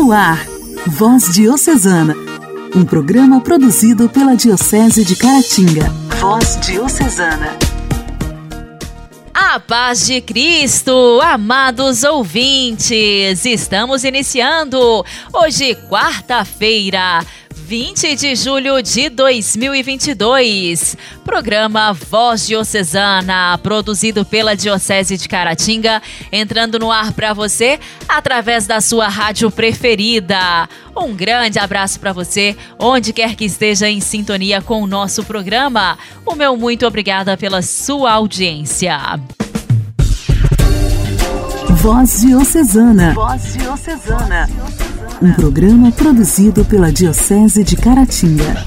No ar, Voz Diocesana, um programa produzido pela Diocese de Caratinga. Voz Diocesana. A paz de Cristo, amados ouvintes, estamos iniciando hoje, quarta-feira, 20 de julho de 2022. Programa Voz Diocesana, produzido pela Diocese de Caratinga, entrando no ar para você através da sua rádio preferida. Um grande abraço para você, onde quer que esteja em sintonia com o nosso programa. O meu muito obrigada pela sua audiência. Voz Diocesana. Voz Diocesana um programa produzido pela Diocese de Caratinga.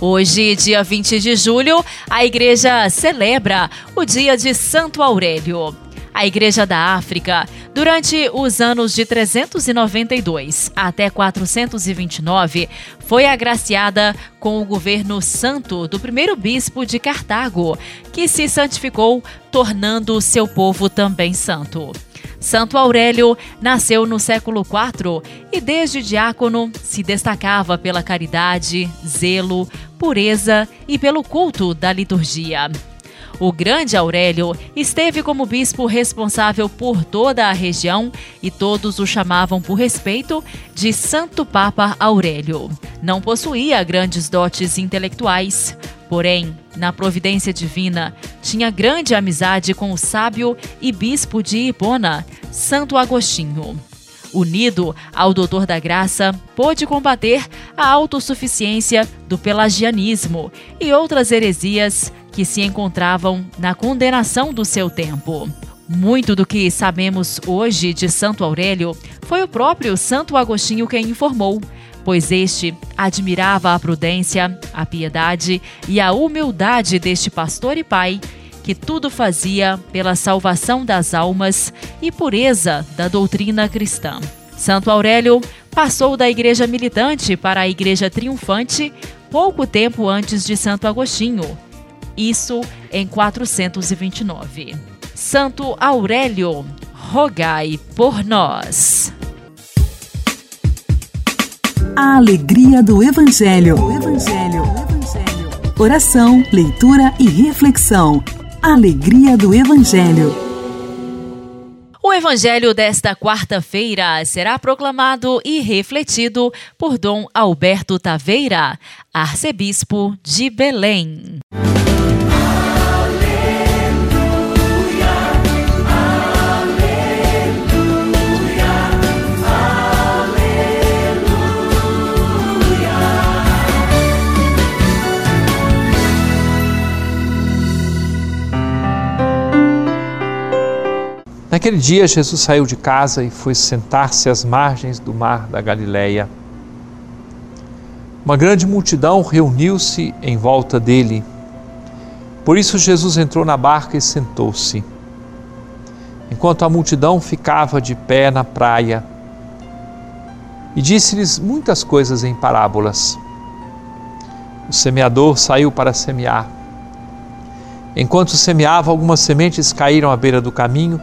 Hoje, dia 20 de julho, a igreja celebra o dia de Santo Aurélio. A Igreja da África, durante os anos de 392 até 429, foi agraciada com o governo santo do primeiro bispo de Cartago, que se santificou, tornando seu povo também santo. Santo Aurélio nasceu no século IV e, desde diácono, se destacava pela caridade, zelo, pureza e pelo culto da liturgia. O grande Aurélio esteve como bispo responsável por toda a região e todos o chamavam por respeito de Santo Papa Aurélio. Não possuía grandes dotes intelectuais, porém, na providência divina, tinha grande amizade com o sábio e bispo de Hipona, Santo Agostinho. Unido ao Doutor da Graça, pôde combater a autossuficiência do pelagianismo e outras heresias que se encontravam na condenação do seu tempo. Muito do que sabemos hoje de Santo Aurélio foi o próprio Santo Agostinho quem informou, pois este admirava a prudência, a piedade e a humildade deste pastor e pai, que tudo fazia pela salvação das almas e pureza da doutrina cristã. Santo Aurélio passou da igreja militante para a igreja triunfante pouco tempo antes de Santo Agostinho, isso em 429. Santo Aurélio, rogai por nós. A alegria do Evangelho. O Evangelho. O Evangelho. Oração, leitura e reflexão. Alegria do Evangelho. O Evangelho desta quarta-feira será proclamado e refletido por Dom Alberto Taveira, arcebispo de Belém. Naquele dia, Jesus saiu de casa e foi sentar-se às margens do mar da Galileia. Uma grande multidão reuniu-se em volta dele. Por isso, Jesus entrou na barca e sentou-se. Enquanto a multidão ficava de pé na praia, e disse-lhes muitas coisas em parábolas. O semeador saiu para semear. Enquanto semeava, algumas sementes caíram à beira do caminho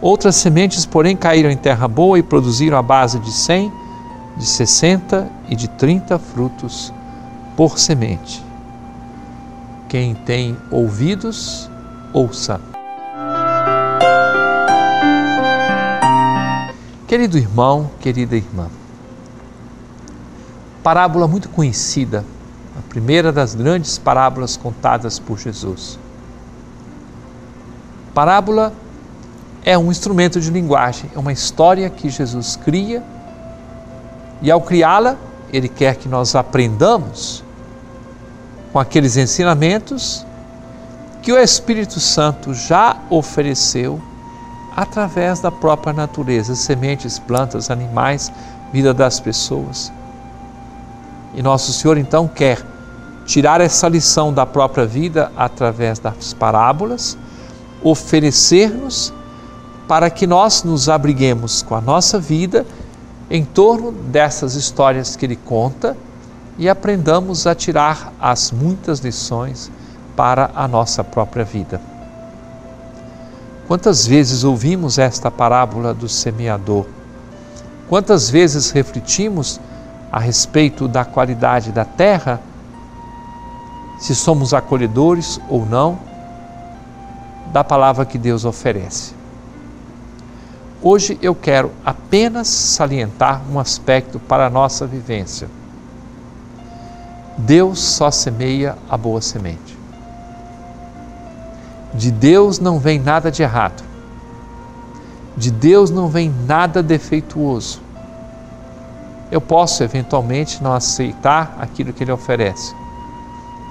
Outras sementes, porém, caíram em terra boa e produziram a base de cem, de sessenta e de trinta frutos por semente. Quem tem ouvidos, ouça. Querido irmão, querida irmã, parábola muito conhecida, a primeira das grandes parábolas contadas por Jesus. Parábola é um instrumento de linguagem, é uma história que Jesus cria e ao criá-la, ele quer que nós aprendamos com aqueles ensinamentos que o Espírito Santo já ofereceu através da própria natureza, sementes, plantas, animais, vida das pessoas. E nosso Senhor então quer tirar essa lição da própria vida através das parábolas, oferecer-nos para que nós nos abriguemos com a nossa vida em torno dessas histórias que ele conta e aprendamos a tirar as muitas lições para a nossa própria vida. Quantas vezes ouvimos esta parábola do semeador? Quantas vezes refletimos a respeito da qualidade da terra, se somos acolhedores ou não da palavra que Deus oferece? Hoje eu quero apenas salientar um aspecto para a nossa vivência. Deus só semeia a boa semente. De Deus não vem nada de errado. De Deus não vem nada defeituoso. Eu posso eventualmente não aceitar aquilo que Ele oferece,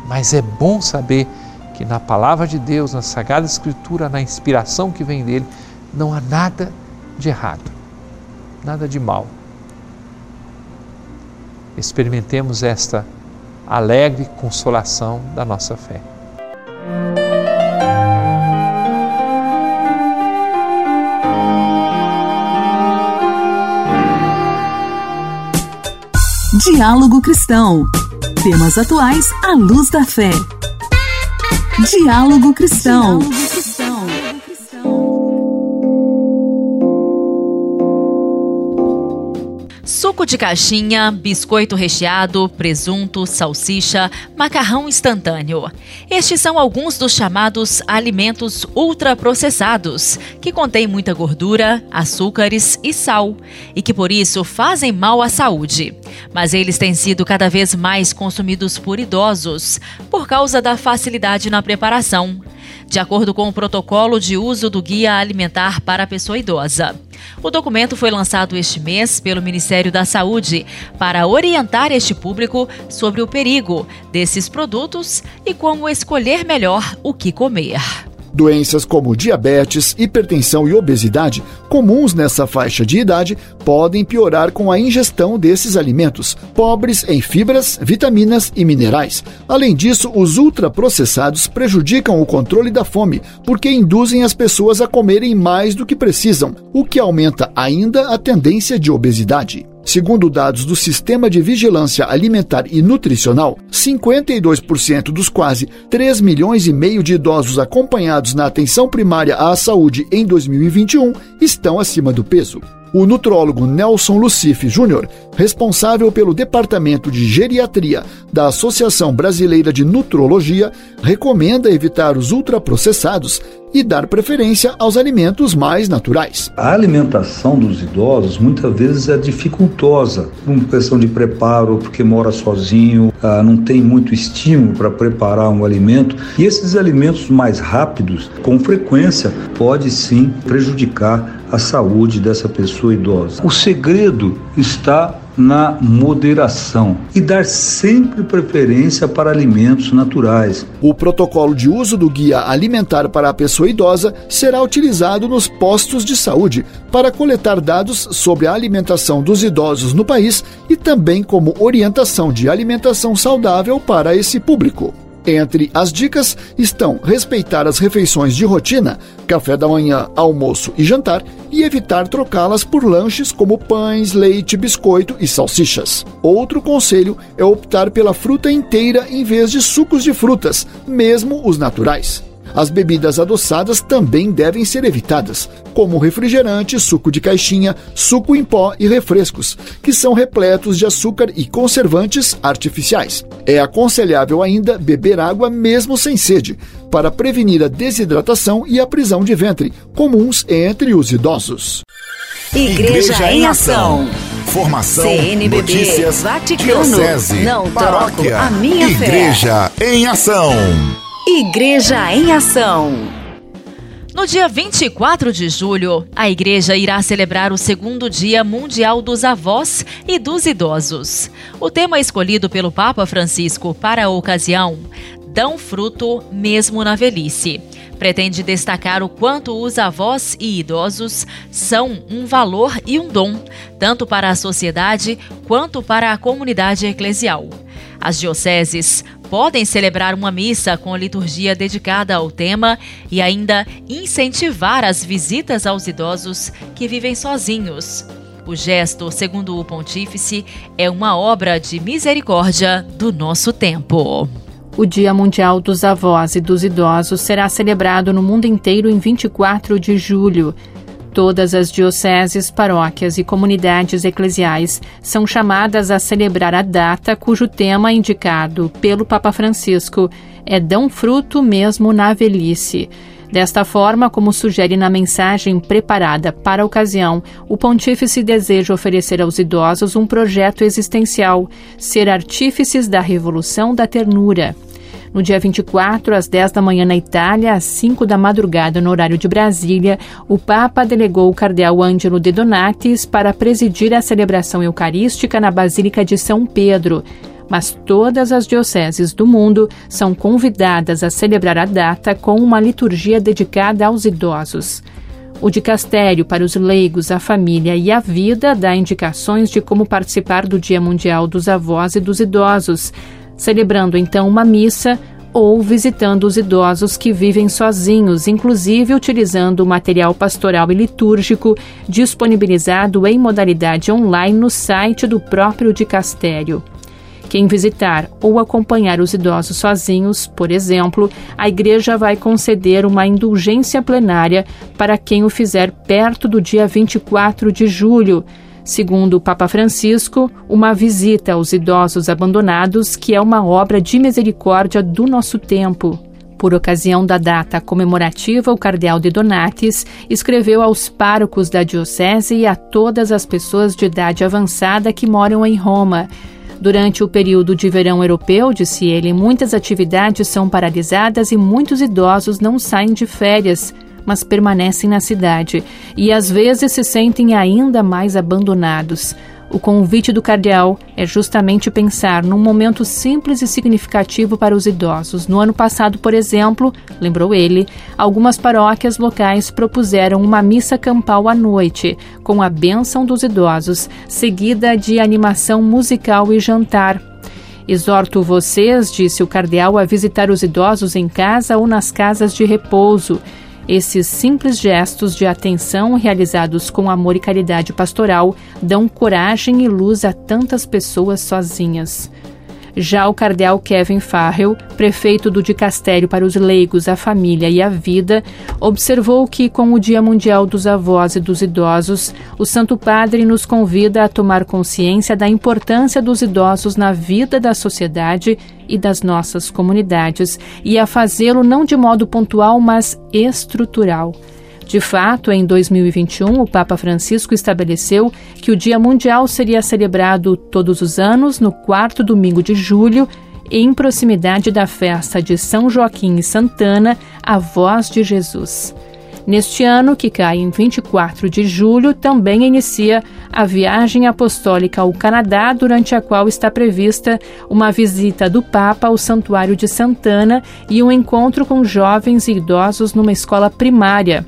mas é bom saber que na palavra de Deus, na Sagrada Escritura, na inspiração que vem dele, não há nada de errado, nada de mal. Experimentemos esta alegre consolação da nossa fé. Diálogo Cristão. Temas atuais à luz da fé. Diálogo Cristão. Diálogo Suco de caixinha, biscoito recheado, presunto, salsicha, macarrão instantâneo. Estes são alguns dos chamados alimentos ultraprocessados, que contêm muita gordura, açúcares e sal, e que por isso fazem mal à saúde. Mas eles têm sido cada vez mais consumidos por idosos, por causa da facilidade na preparação de acordo com o protocolo de uso do Guia Alimentar para a Pessoa Idosa. O documento foi lançado este mês pelo Ministério da Saúde para orientar este público sobre o perigo desses produtos e como escolher melhor o que comer. Doenças como diabetes, hipertensão e obesidade, comuns nessa faixa de idade, podem piorar com a ingestão desses alimentos, pobres em fibras, vitaminas e minerais. Além disso, os ultraprocessados prejudicam o controle da fome, porque induzem as pessoas a comerem mais do que precisam, o que aumenta ainda a tendência de obesidade. Segundo dados do Sistema de Vigilância Alimentar e Nutricional, 52% dos quase 3 milhões e meio de idosos acompanhados na atenção primária à saúde em 2021 estão acima do peso. O nutrólogo Nelson Lucife Júnior, responsável pelo Departamento de Geriatria da Associação Brasileira de Nutrologia, recomenda evitar os ultraprocessados e dar preferência aos alimentos mais naturais. A alimentação dos idosos muitas vezes é dificultosa, por questão de preparo, porque mora sozinho, ah, não tem muito estímulo para preparar um alimento. E esses alimentos mais rápidos, com frequência, pode sim prejudicar a saúde dessa pessoa idosa. O segredo está na moderação e dar sempre preferência para alimentos naturais. O protocolo de uso do guia alimentar para a pessoa idosa será utilizado nos postos de saúde para coletar dados sobre a alimentação dos idosos no país e também como orientação de alimentação saudável para esse público. Entre as dicas estão respeitar as refeições de rotina, café da manhã, almoço e jantar, e evitar trocá-las por lanches como pães, leite, biscoito e salsichas. Outro conselho é optar pela fruta inteira em vez de sucos de frutas, mesmo os naturais. As bebidas adoçadas também devem ser evitadas, como refrigerante, suco de caixinha, suco em pó e refrescos, que são repletos de açúcar e conservantes artificiais. É aconselhável ainda beber água mesmo sem sede, para prevenir a desidratação e a prisão de ventre, comuns entre os idosos. Igreja, Igreja em Ação. Formação, CNBB, notícias, Vaticano, diocese, não paróquia, a minha Igreja fé. em Ação. Igreja em Ação. No dia 24 de julho, a igreja irá celebrar o segundo Dia Mundial dos Avós e dos Idosos. O tema escolhido pelo Papa Francisco para a ocasião: Dão fruto mesmo na velhice pretende destacar o quanto os avós e idosos são um valor e um dom, tanto para a sociedade quanto para a comunidade eclesial. As dioceses podem celebrar uma missa com liturgia dedicada ao tema e ainda incentivar as visitas aos idosos que vivem sozinhos. O gesto, segundo o pontífice, é uma obra de misericórdia do nosso tempo. O Dia Mundial dos Avós e dos Idosos será celebrado no mundo inteiro em 24 de julho. Todas as dioceses, paróquias e comunidades eclesiais são chamadas a celebrar a data cujo tema indicado pelo Papa Francisco é Dão Fruto Mesmo na Velhice. Desta forma, como sugere na mensagem preparada para a ocasião, o pontífice deseja oferecer aos idosos um projeto existencial, ser artífices da revolução da ternura. No dia 24, às 10 da manhã na Itália, às 5 da madrugada no horário de Brasília, o Papa delegou o cardeal Ângelo de Donatis para presidir a celebração eucarística na Basílica de São Pedro. Mas todas as dioceses do mundo são convidadas a celebrar a data com uma liturgia dedicada aos idosos. O dicastério para os leigos, a família e a vida dá indicações de como participar do Dia Mundial dos Avós e dos Idosos, celebrando então uma missa ou visitando os idosos que vivem sozinhos, inclusive utilizando o material pastoral e litúrgico disponibilizado em modalidade online no site do próprio dicastério. Quem visitar ou acompanhar os idosos sozinhos, por exemplo, a igreja vai conceder uma indulgência plenária para quem o fizer perto do dia 24 de julho Segundo o Papa Francisco, uma visita aos idosos abandonados, que é uma obra de misericórdia do nosso tempo. Por ocasião da data comemorativa, o cardeal de Donatis escreveu aos párocos da diocese e a todas as pessoas de idade avançada que moram em Roma. Durante o período de verão europeu, disse ele, muitas atividades são paralisadas e muitos idosos não saem de férias mas permanecem na cidade e às vezes se sentem ainda mais abandonados. O convite do cardeal é justamente pensar num momento simples e significativo para os idosos. No ano passado, por exemplo, lembrou ele, algumas paróquias locais propuseram uma missa campal à noite, com a bênção dos idosos, seguida de animação musical e jantar. Exorto vocês, disse o cardeal, a visitar os idosos em casa ou nas casas de repouso. Esses simples gestos de atenção realizados com amor e caridade pastoral dão coragem e luz a tantas pessoas sozinhas. Já o cardeal Kevin Farrell, prefeito do Dicastério para os Leigos, a Família e a Vida, observou que, com o Dia Mundial dos Avós e dos Idosos, o Santo Padre nos convida a tomar consciência da importância dos idosos na vida da sociedade e das nossas comunidades e a fazê-lo não de modo pontual, mas estrutural. De fato, em 2021, o Papa Francisco estabeleceu que o Dia Mundial seria celebrado todos os anos, no quarto domingo de julho, em proximidade da festa de São Joaquim e Santana, a voz de Jesus. Neste ano, que cai em 24 de julho, também inicia a viagem apostólica ao Canadá, durante a qual está prevista uma visita do Papa ao Santuário de Santana e um encontro com jovens e idosos numa escola primária.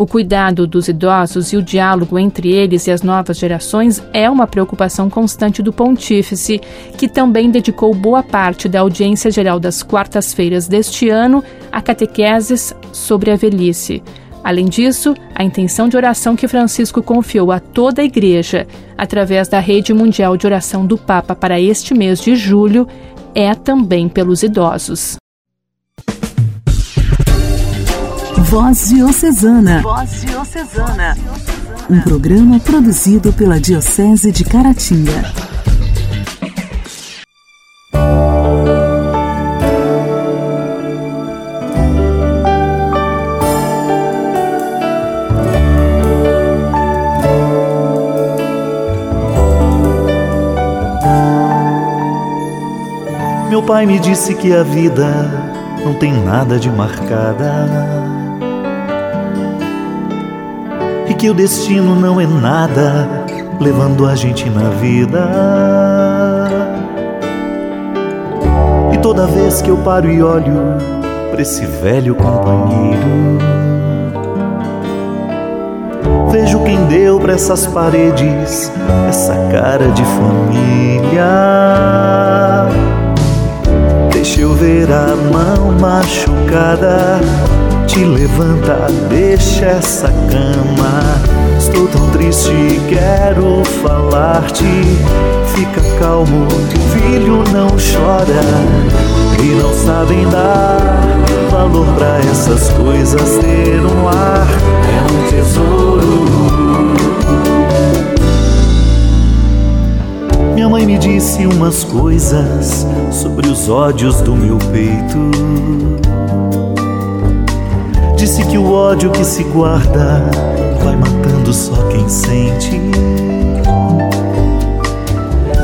O cuidado dos idosos e o diálogo entre eles e as novas gerações é uma preocupação constante do Pontífice, que também dedicou boa parte da audiência geral das quartas-feiras deste ano a catequeses sobre a velhice. Além disso, a intenção de oração que Francisco confiou a toda a Igreja, através da Rede Mundial de Oração do Papa para este mês de julho, é também pelos idosos. Voz Diocesana. Voz Diocesana. Um programa produzido pela Diocese de Caratinga. Meu pai me disse que a vida não tem nada de marcada que o destino não é nada levando a gente na vida. E toda vez que eu paro e olho pra esse velho companheiro. Vejo quem deu pra essas paredes essa cara de família. Deixa eu ver a mão machucada. Te levanta, deixa essa cama. Estou tão triste, quero falar-te. Fica calmo, filho, não chora. E não sabem dar valor pra essas coisas. Ter um lar é um tesouro. Minha mãe me disse umas coisas sobre os ódios do meu peito. Disse que o ódio que se guarda vai matando só quem sente.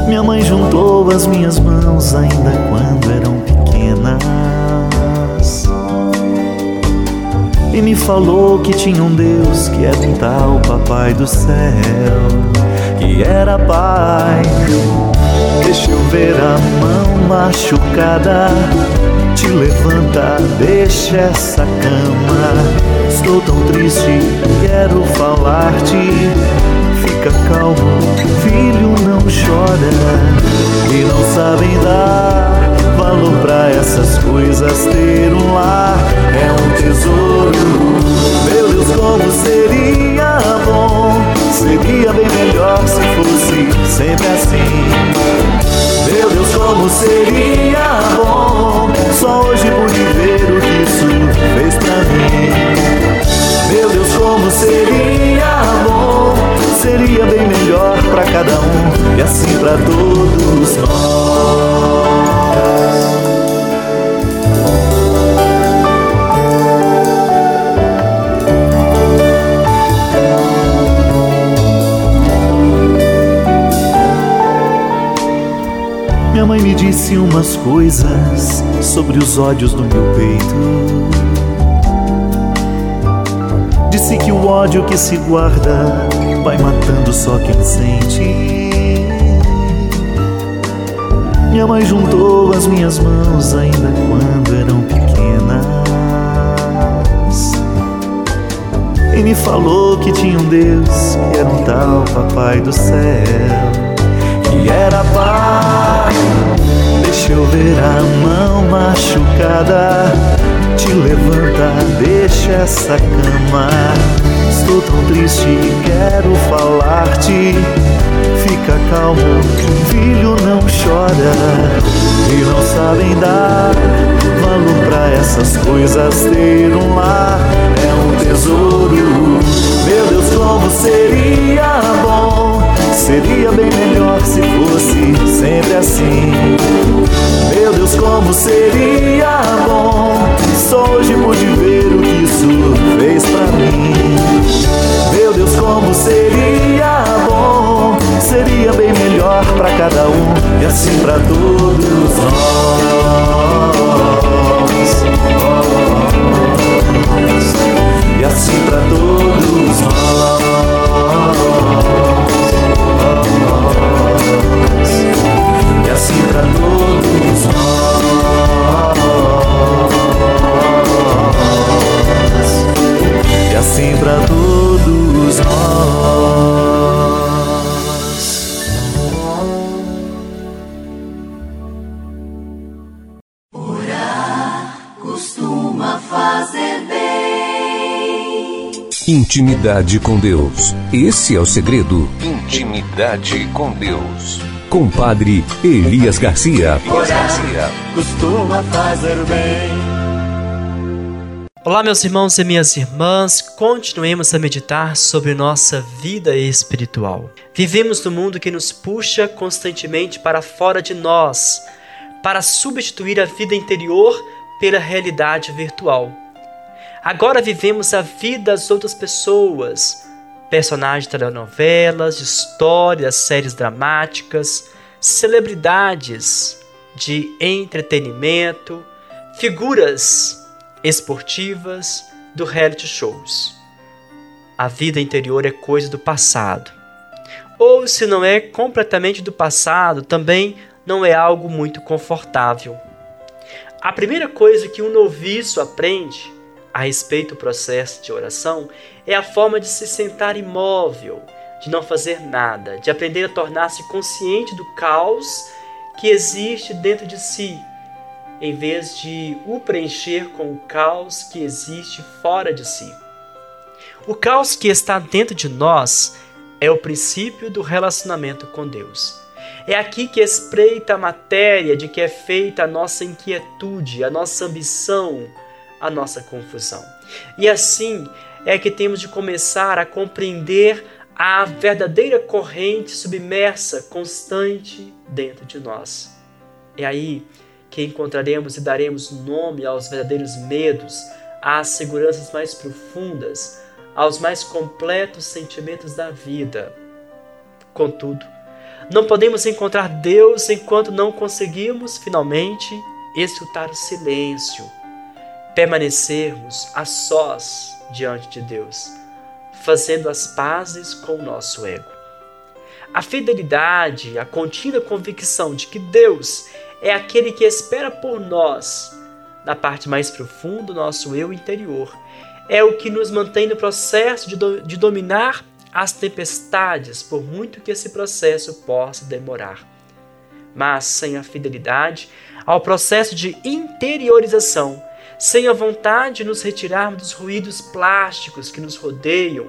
Minha mãe juntou as minhas mãos ainda quando eram pequenas e me falou que tinha um Deus que era um tal Papai do céu, que era Pai. Deixa eu ver a mão machucada, te levanta, deixa essa cama. Estou tão triste, quero falar-te. Fica calmo, filho, não chora. E não sabem dar valor pra essas coisas. Ter um lar é um tesouro. Meu Deus, como seria bom, seria bem melhor se fosse sempre assim. Deus, como seria bom, só hoje pude ver o que isso fez pra mim. Meu Deus, como seria bom, seria bem melhor pra cada um e assim pra todos nós. Mãe me disse umas coisas sobre os ódios do meu peito. Disse que o ódio que se guarda vai matando só quem sente. Minha mãe juntou as minhas mãos ainda quando eram pequenas e me falou que tinha um Deus que era um tal Papai do céu, que era Pai. Deixa eu ver a mão machucada, te levanta, deixa essa cama. Estou tão triste, quero falar-te. Fica calmo, filho, não chora. E não sabem dar valor pra essas coisas. Ter um lar é um tesouro. Meu Deus, como seria bom. Seria bem melhor se fosse sempre assim. Meu Deus, como seria bom. Só hoje pude ver o que isso fez pra mim. Meu Deus, como seria bom. Seria bem melhor pra cada um e assim pra todos nós. Intimidade com Deus. Esse é o segredo. Intimidade com Deus. Com Padre Elias Garcia. costuma fazer bem. Olá, meus irmãos e minhas irmãs, continuemos a meditar sobre nossa vida espiritual. Vivemos num mundo que nos puxa constantemente para fora de nós, para substituir a vida interior pela realidade virtual. Agora vivemos a vida das outras pessoas, personagens de telenovelas, histórias, séries dramáticas, celebridades de entretenimento, figuras esportivas do reality shows. A vida interior é coisa do passado. Ou se não é completamente do passado, também não é algo muito confortável. A primeira coisa que um noviço aprende a respeito do processo de oração é a forma de se sentar imóvel, de não fazer nada, de aprender a tornar-se consciente do caos que existe dentro de si, em vez de o preencher com o caos que existe fora de si. O caos que está dentro de nós é o princípio do relacionamento com Deus. É aqui que espreita a matéria de que é feita a nossa inquietude, a nossa ambição, a nossa confusão. E assim é que temos de começar a compreender a verdadeira corrente submersa, constante dentro de nós. É aí que encontraremos e daremos nome aos verdadeiros medos, às seguranças mais profundas, aos mais completos sentimentos da vida. Contudo, não podemos encontrar Deus enquanto não conseguimos finalmente escutar o silêncio, permanecermos a sós diante de Deus, fazendo as pazes com o nosso ego. A fidelidade, a contínua convicção de que Deus é aquele que espera por nós na parte mais profunda do nosso eu interior, é o que nos mantém no processo de, do, de dominar as tempestades, por muito que esse processo possa demorar. Mas sem a fidelidade ao processo de interiorização, sem a vontade de nos retirarmos dos ruídos plásticos que nos rodeiam,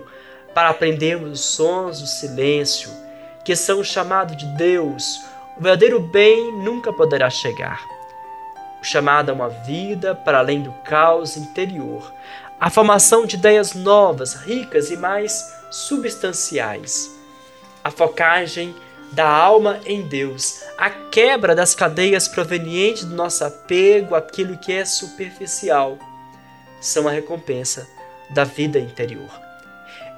para aprendermos os sons do silêncio, que são o chamado de Deus, o verdadeiro bem nunca poderá chegar. O chamado a uma vida para além do caos interior, a formação de ideias novas, ricas e mais substanciais, a focagem da alma em Deus, a quebra das cadeias provenientes do nosso apego àquilo que é superficial, são a recompensa da vida interior.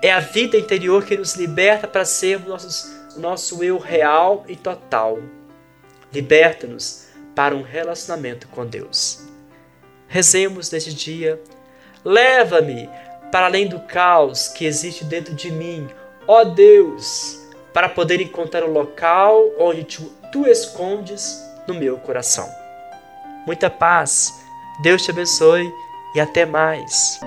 É a vida interior que nos liberta para sermos nossos, nosso eu real e total. Liberta-nos para um relacionamento com Deus. Rezemos neste dia. Leva-me para além do caos que existe dentro de mim, ó Deus, para poder encontrar o local onde tu, tu escondes no meu coração. Muita paz, Deus te abençoe e até mais.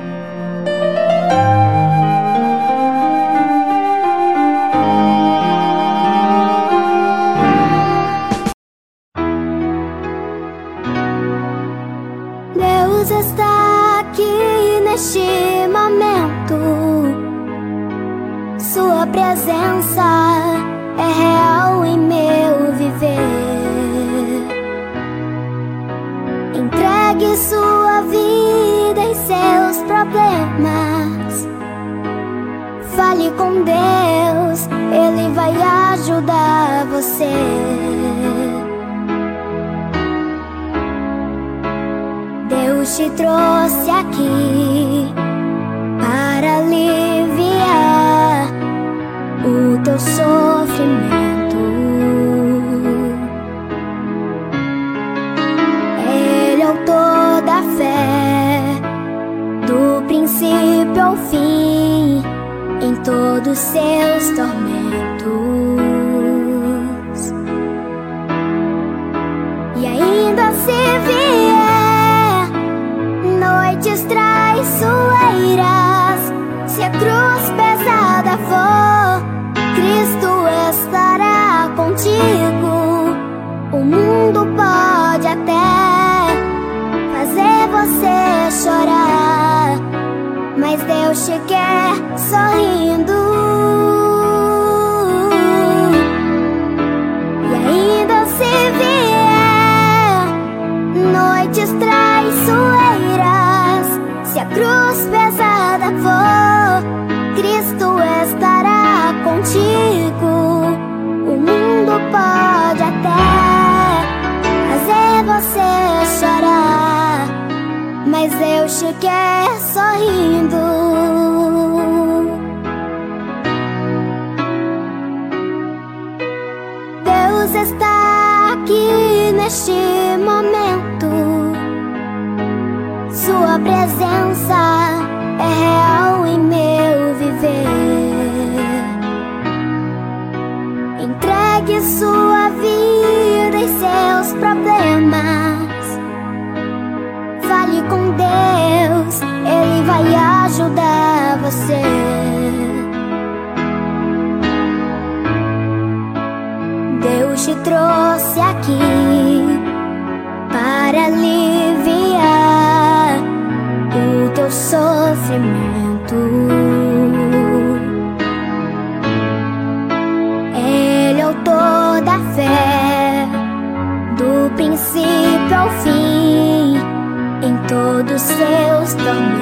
Deus está aqui neste presença é real em meu viver. Entregue sua vida em seus problemas. Fale com Deus, Ele vai ajudar você. Deus te trouxe aqui para o teu sofrimento. Ele é o toda fé, do princípio ao fim, em todos seus tormentos. Te quer sorrindo. E ainda se vier noites traiçoeiras, se a cruz pesada for, Cristo estará contigo. O mundo pode até fazer você chorar, mas Deus te quer sorrindo. neste momento. Sua presença é real em meu viver. Entregue sua vida e seus problemas. Fale com Deus, Ele vai ajudar você. Deus te trouxe aqui para aliviar o teu sofrimento. Ele é o autor da fé, do princípio ao fim, em todos seus tormentos.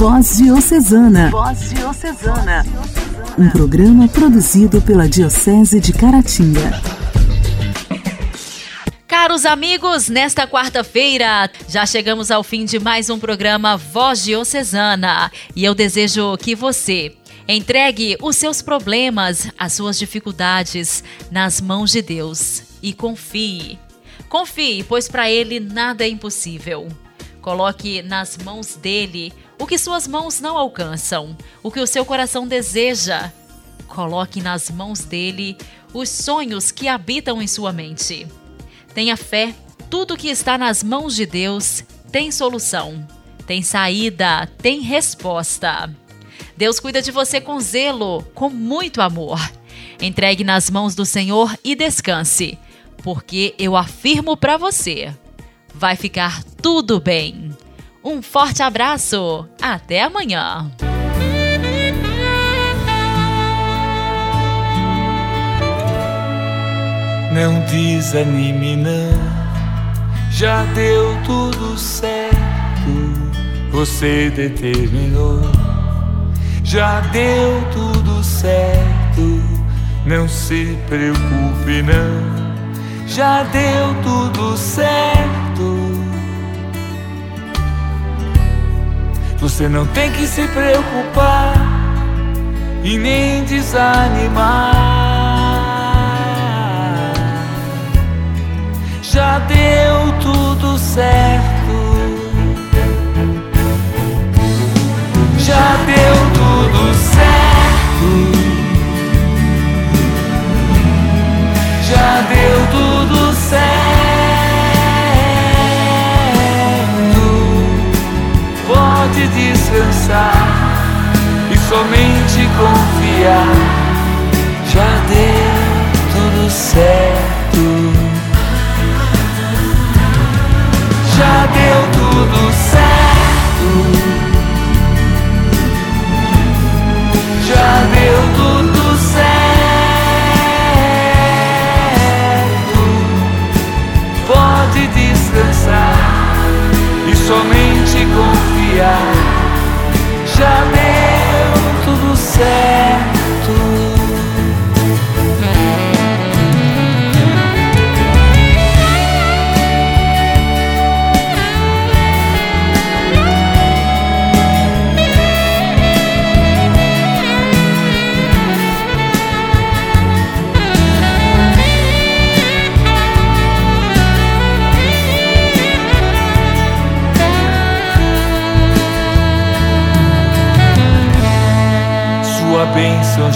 Voz Diocesana. Voz Diocesana um programa produzido pela Diocese de Caratinga. Caros amigos, nesta quarta-feira já chegamos ao fim de mais um programa Voz Diocesana e eu desejo que você entregue os seus problemas, as suas dificuldades nas mãos de Deus e confie. Confie, pois para Ele nada é impossível. Coloque nas mãos dele o que suas mãos não alcançam, o que o seu coração deseja. Coloque nas mãos dele os sonhos que habitam em sua mente. Tenha fé, tudo que está nas mãos de Deus tem solução, tem saída, tem resposta. Deus cuida de você com zelo, com muito amor. Entregue nas mãos do Senhor e descanse, porque eu afirmo para você: vai ficar tudo bem. Um forte abraço. Até amanhã. Não desanime, não. Já deu tudo certo. Você determinou. Já deu tudo certo. Não se preocupe, não. Já deu tudo certo. Você não tem que se preocupar e nem desanimar. Já deu tudo certo. Já deu tudo certo. Já deu tudo certo. Pode descansar e somente confiar. Já deu tudo certo. Já deu tudo certo. Tudo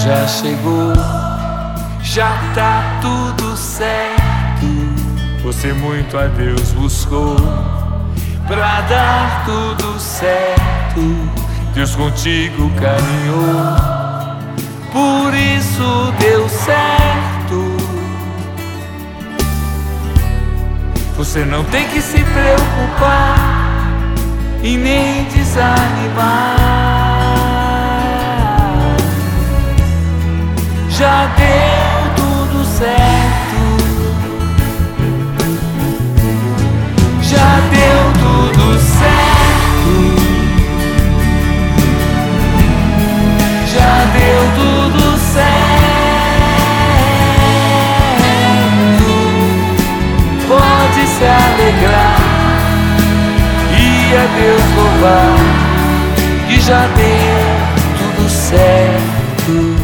já chegou, já tá tudo certo. Você muito a Deus buscou pra dar tudo certo. Deus contigo caminhou, por isso deu certo. Você não tem que se preocupar e nem desanimar. Já deu tudo certo. Já deu tudo certo. Já deu tudo certo. Pode se alegrar e a Deus louvar que já deu tudo certo.